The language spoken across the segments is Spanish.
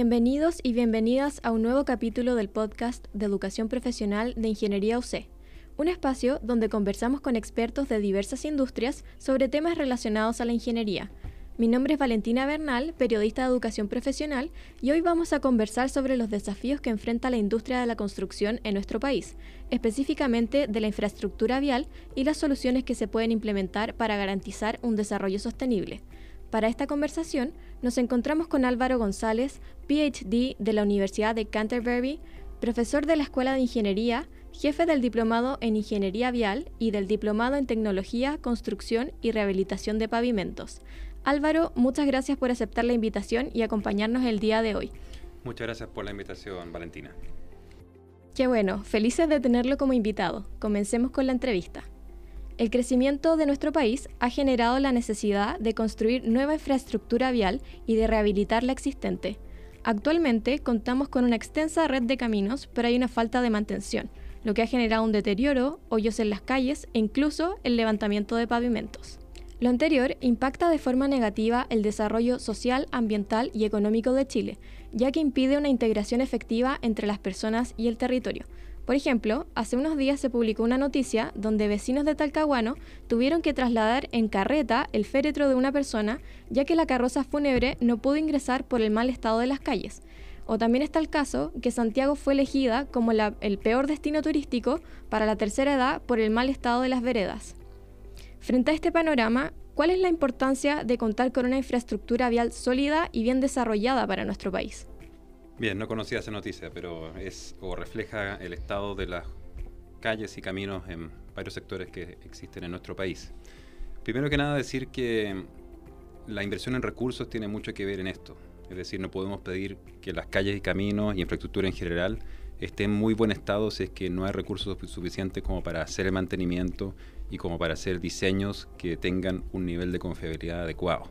Bienvenidos y bienvenidas a un nuevo capítulo del podcast de Educación Profesional de Ingeniería UC, un espacio donde conversamos con expertos de diversas industrias sobre temas relacionados a la ingeniería. Mi nombre es Valentina Bernal, periodista de educación profesional, y hoy vamos a conversar sobre los desafíos que enfrenta la industria de la construcción en nuestro país, específicamente de la infraestructura vial y las soluciones que se pueden implementar para garantizar un desarrollo sostenible. Para esta conversación nos encontramos con Álvaro González, PhD de la Universidad de Canterbury, profesor de la Escuela de Ingeniería, jefe del Diplomado en Ingeniería Vial y del Diplomado en Tecnología, Construcción y Rehabilitación de Pavimentos. Álvaro, muchas gracias por aceptar la invitación y acompañarnos el día de hoy. Muchas gracias por la invitación, Valentina. Qué bueno, felices de tenerlo como invitado. Comencemos con la entrevista. El crecimiento de nuestro país ha generado la necesidad de construir nueva infraestructura vial y de rehabilitar la existente. Actualmente contamos con una extensa red de caminos, pero hay una falta de mantención, lo que ha generado un deterioro, hoyos en las calles e incluso el levantamiento de pavimentos. Lo anterior impacta de forma negativa el desarrollo social, ambiental y económico de Chile, ya que impide una integración efectiva entre las personas y el territorio, por ejemplo, hace unos días se publicó una noticia donde vecinos de Talcahuano tuvieron que trasladar en carreta el féretro de una persona ya que la carroza fúnebre no pudo ingresar por el mal estado de las calles. O también está el caso que Santiago fue elegida como el peor destino turístico para la tercera edad por el mal estado de las veredas. Frente a este panorama, ¿cuál es la importancia de contar con una infraestructura vial sólida y bien desarrollada para nuestro país? Bien, no conocía esa noticia, pero es o refleja el estado de las calles y caminos en varios sectores que existen en nuestro país. Primero que nada decir que la inversión en recursos tiene mucho que ver en esto. Es decir, no podemos pedir que las calles y caminos y infraestructura en general estén en muy buen estado si es que no hay recursos suficientes como para hacer el mantenimiento y como para hacer diseños que tengan un nivel de confiabilidad adecuado.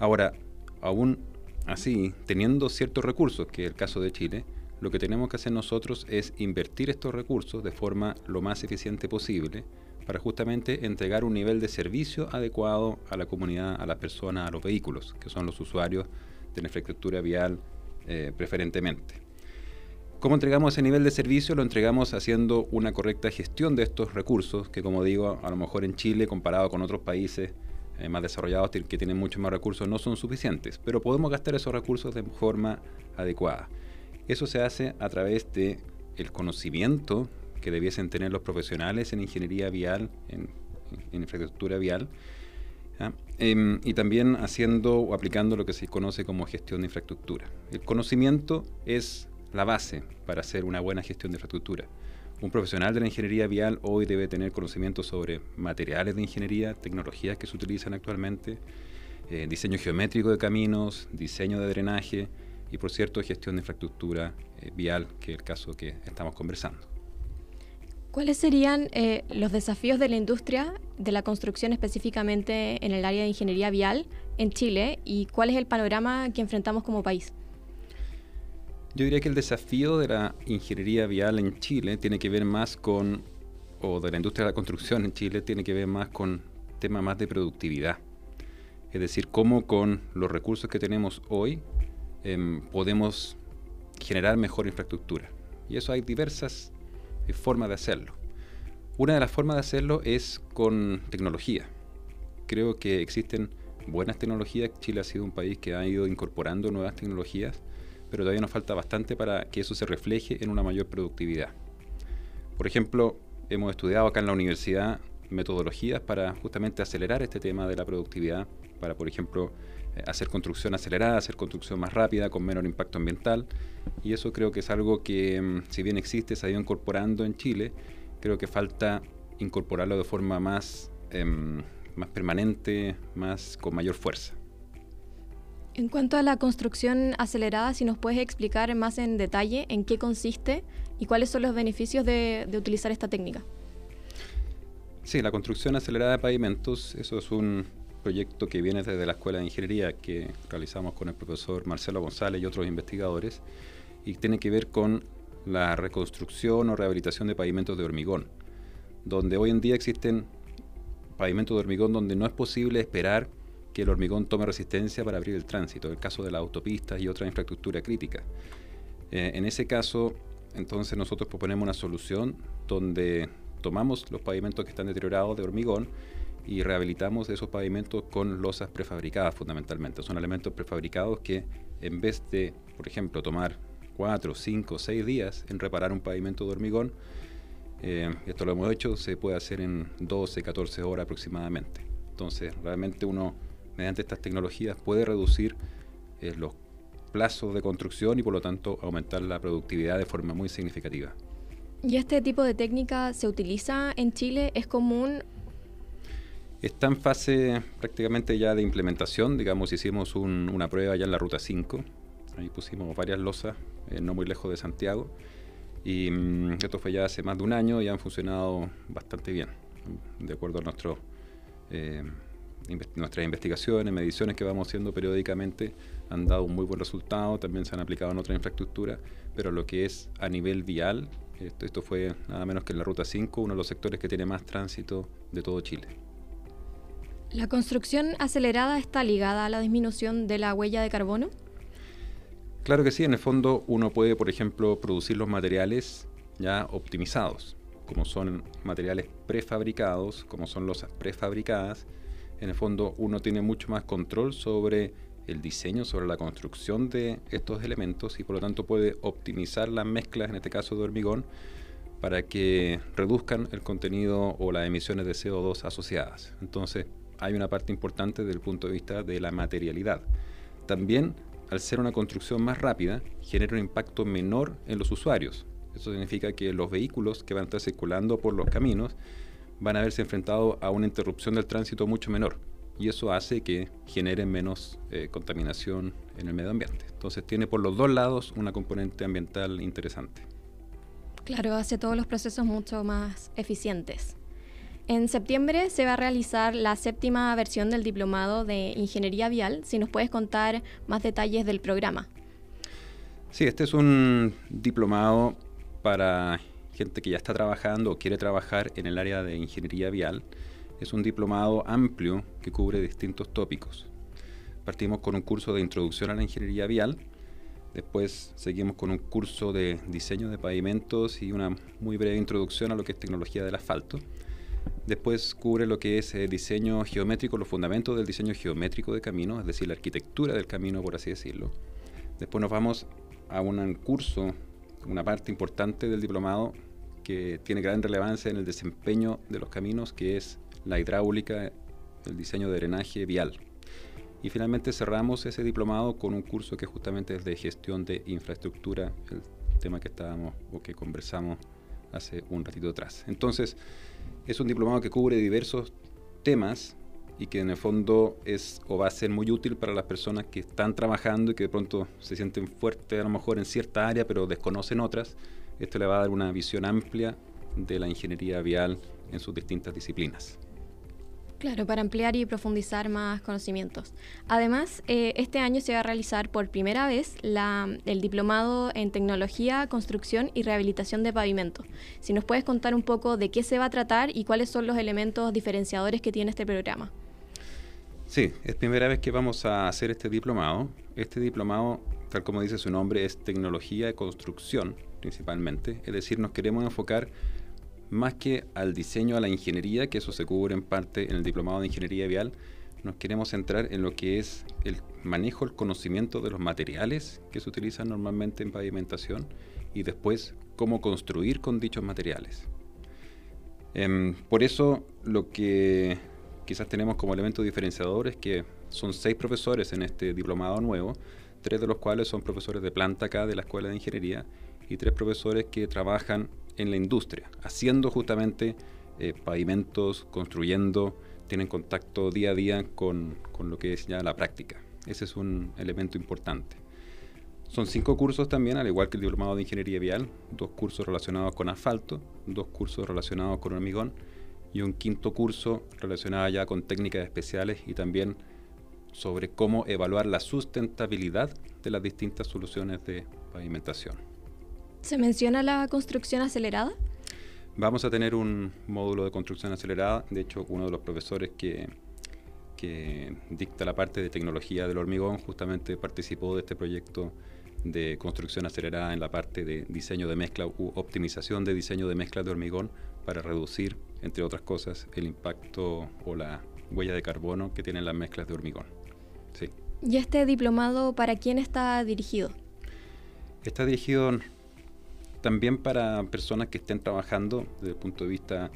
Ahora, aún Así, teniendo ciertos recursos, que es el caso de Chile, lo que tenemos que hacer nosotros es invertir estos recursos de forma lo más eficiente posible para justamente entregar un nivel de servicio adecuado a la comunidad, a las personas, a los vehículos, que son los usuarios de la infraestructura vial eh, preferentemente. ¿Cómo entregamos ese nivel de servicio? Lo entregamos haciendo una correcta gestión de estos recursos, que como digo, a lo mejor en Chile, comparado con otros países, eh, más desarrollados que tienen muchos más recursos no son suficientes, pero podemos gastar esos recursos de forma adecuada. Eso se hace a través de el conocimiento que debiesen tener los profesionales en ingeniería vial, en, infraestructura vial, em, y también haciendo o aplicando lo que se conoce como gestión de infraestructura. El conocimiento es la base para hacer una buena gestión de infraestructura. Un profesional de la ingeniería vial hoy debe tener conocimiento sobre materiales de ingeniería, tecnologías que se utilizan actualmente, eh, diseño geométrico de caminos, diseño de drenaje y, por cierto, gestión de infraestructura eh, vial, que es el caso que estamos conversando. ¿Cuáles serían eh, los desafíos de la industria de la construcción específicamente en el área de ingeniería vial en Chile y cuál es el panorama que enfrentamos como país? Yo diría que el desafío de la ingeniería vial en Chile tiene que ver más con, o de la industria de la construcción en Chile, tiene que ver más con temas más de productividad. Es decir, cómo con los recursos que tenemos hoy em, podemos generar mejor infraestructura. Y eso hay diversas eh, formas de hacerlo. Una de las formas de hacerlo es con tecnología. Creo que existen buenas tecnologías. Chile ha sido un país que ha ido incorporando nuevas tecnologías pero todavía nos falta bastante para que eso se refleje en una mayor productividad. Por ejemplo, hemos estudiado acá en la universidad metodologías para justamente acelerar este tema de la productividad, para, por ejemplo, eh, hacer construcción acelerada, hacer construcción más rápida, con menor impacto ambiental. Y eso creo que es algo que, mm, si bien existe, se ha ido incorporando en Chile, creo que falta incorporarlo de forma más, em, más permanente, más con mayor fuerza. En cuanto a la construcción acelerada, si nos puedes explicar más en detalle en qué consiste y cuáles son los beneficios de, utilizar esta técnica. Sí, la construcción acelerada de pavimentos, eso es un proyecto que viene desde la Escuela de Ingeniería que realizamos con el profesor Marcelo González y otros investigadores y tiene que ver con la reconstrucción o rehabilitación de pavimentos de hormigón, donde hoy en día existen pavimentos de hormigón donde no es posible esperar que el hormigón tome resistencia para abrir el tránsito, el caso de las autopistas y otra infraestructura crítica. Eh, en ese caso, entonces nosotros proponemos una solución donde tomamos los pavimentos que están deteriorados de hormigón y rehabilitamos esos pavimentos con losas prefabricadas fundamentalmente. Son elementos prefabricados que en vez de, por ejemplo, tomar 4, 5, 6 días en reparar un pavimento de hormigón, eh, esto lo hemos hecho, se puede hacer en 12, 14 horas aproximadamente. Entonces, realmente uno, mediante estas tecnologías, puede reducir eh, los plazos de construcción y por lo tanto aumentar la productividad de forma muy significativa. ¿Y este tipo de técnica se utiliza en Chile? ¿Es común? Está en fase prácticamente ya de implementación. Digamos, hicimos una prueba ya en la ruta 5. Ahí pusimos varias losas, eh, no muy lejos de Santiago. Y mm, esto fue ya hace más de un año y han funcionado bastante bien, de acuerdo a nuestro, eh, nuestras investigaciones, mediciones que vamos haciendo periódicamente, han dado un muy buen resultado, también se han aplicado en otra infraestructura, pero lo que es a nivel vial, esto, esto fue nada menos que en la Ruta 5, uno de los sectores que tiene más tránsito de todo Chile. ¿La construcción acelerada está ligada a la disminución de la huella de carbono? Claro que sí, en el fondo uno puede, por ejemplo, producir los materiales ya optimizados, como son materiales prefabricados, como son losas prefabricadas. En el fondo uno tiene mucho más control sobre el diseño, sobre la construcción de estos elementos y por lo tanto puede optimizar las mezclas, en este caso de hormigón, para que reduzcan el contenido o las emisiones de CO2 asociadas. Entonces hay una parte importante desde el punto de vista de la materialidad. También al ser una construcción más rápida, genera un impacto menor en los usuarios. Eso significa que los vehículos que van a estar circulando por los caminos van a verse enfrentados a una interrupción del tránsito mucho menor. Y eso hace que generen menos eh, contaminación en el medio ambiente. Entonces tiene por los dos lados una componente ambiental interesante. Claro, hace todos los procesos mucho más eficientes. En septiembre se va a realizar la séptima versión del diplomado de Ingeniería Vial. Si nos puedes contar más detalles del programa. Sí, este es un diplomado para gente que ya está trabajando o quiere trabajar en el área de ingeniería vial. Es un diplomado amplio que cubre distintos tópicos. Partimos con un curso de introducción a la ingeniería vial, después seguimos con un curso de diseño de pavimentos y una muy breve introducción a lo que es tecnología del asfalto. Después cubre lo que es eh, diseño geométrico, los fundamentos del diseño geométrico de camino, es decir, la arquitectura del camino, por así decirlo. Después nos vamos a un curso, una parte importante del diplomado que tiene gran relevancia en el desempeño de los caminos, que es la hidráulica, el diseño de drenaje vial. Y finalmente cerramos ese diplomado con un curso que justamente es de gestión de infraestructura, el tema que estábamos o que conversamos hace un ratito atrás. Entonces, es un diplomado que cubre diversos temas y que en el fondo es o va a ser muy útil para las personas que están trabajando y que de pronto se sienten fuertes a lo mejor en cierta área pero desconocen otras. Esto le va a dar una visión amplia de la ingeniería vial en sus distintas disciplinas. Claro, para ampliar y profundizar más conocimientos. Además, eh, este año se va a realizar por primera vez el diplomado en tecnología, construcción y rehabilitación de pavimento. Si nos puedes contar un poco de qué se va a tratar y cuáles son los elementos diferenciadores que tiene este programa. Sí, es primera vez que vamos a hacer este diplomado. Este diplomado, tal como dice su nombre, es tecnología de construcción principalmente. Es decir, nos queremos enfocar más que al diseño, a la ingeniería, que eso se cubre en parte en el diplomado de ingeniería vial, nos queremos centrar en lo que es el manejo, el conocimiento de los materiales que se utilizan normalmente en pavimentación y después cómo construir con dichos materiales. Em, por eso lo que quizás tenemos como elemento diferenciador es que son seis profesores en este diplomado nuevo, tres de los cuales son profesores de planta acá de la Escuela de Ingeniería y tres profesores que trabajan en la industria, haciendo justamente eh, pavimentos, construyendo, tienen contacto día a día con, con, lo que es ya la práctica. Ese es un elemento importante. Son cinco cursos también, al igual que el diplomado de ingeniería vial, dos cursos relacionados con asfalto, dos cursos relacionados con hormigón y un quinto curso relacionado ya con técnicas especiales y también sobre cómo evaluar la sustentabilidad de las distintas soluciones de pavimentación. ¿Se menciona la construcción acelerada? Vamos a tener un módulo de construcción acelerada. De hecho, uno de los profesores que que dicta la parte de tecnología del hormigón, justamente participó de este proyecto de construcción acelerada en la parte de diseño de mezcla u optimización de diseño de mezcla de hormigón para reducir, entre otras cosas, el impacto o la huella de carbono que tienen las mezclas de hormigón. Sí. ¿Y este diplomado para quién está dirigido? Está dirigido también para personas que estén trabajando desde el punto de vista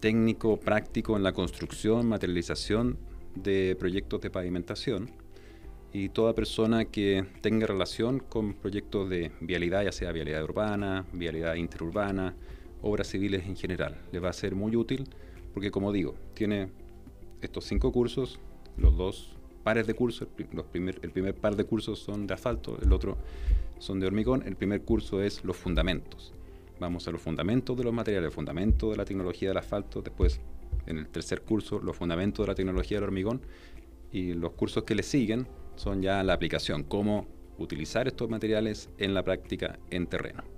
técnico, práctico en la construcción, materialización de proyectos de pavimentación y toda persona que tenga relación con proyectos de vialidad, ya sea vialidad urbana, vialidad interurbana, obras civiles en general. Le va a ser muy útil porque, como digo, tiene estos cinco cursos, los dos pares de cursos, el primer, el primer par de cursos son de asfalto, el otro son de hormigón, el primer curso es los fundamentos. Vamos a los fundamentos de los materiales, fundamentos de la tecnología del asfalto, después en el tercer curso los fundamentos de la tecnología del hormigón y los cursos que le siguen son ya la aplicación, cómo utilizar estos materiales en la práctica en terreno.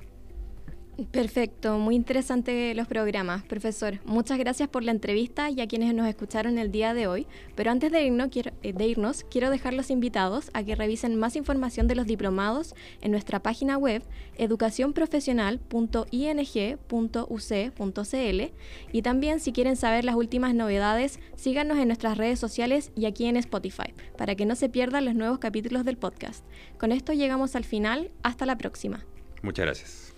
Perfecto, muy interesante los programas, profesor. Muchas gracias por la entrevista y a quienes nos escucharon el día de hoy. Pero antes de irnos, quiero, eh, dejar los invitados a que revisen más información de los diplomados en nuestra página web educacionprofesional.ing.uc.cl y también si quieren saber las últimas novedades, síganos en nuestras redes sociales y aquí en Spotify para que no se pierdan los nuevos capítulos del podcast. Con esto llegamos al final, hasta la próxima. Muchas gracias.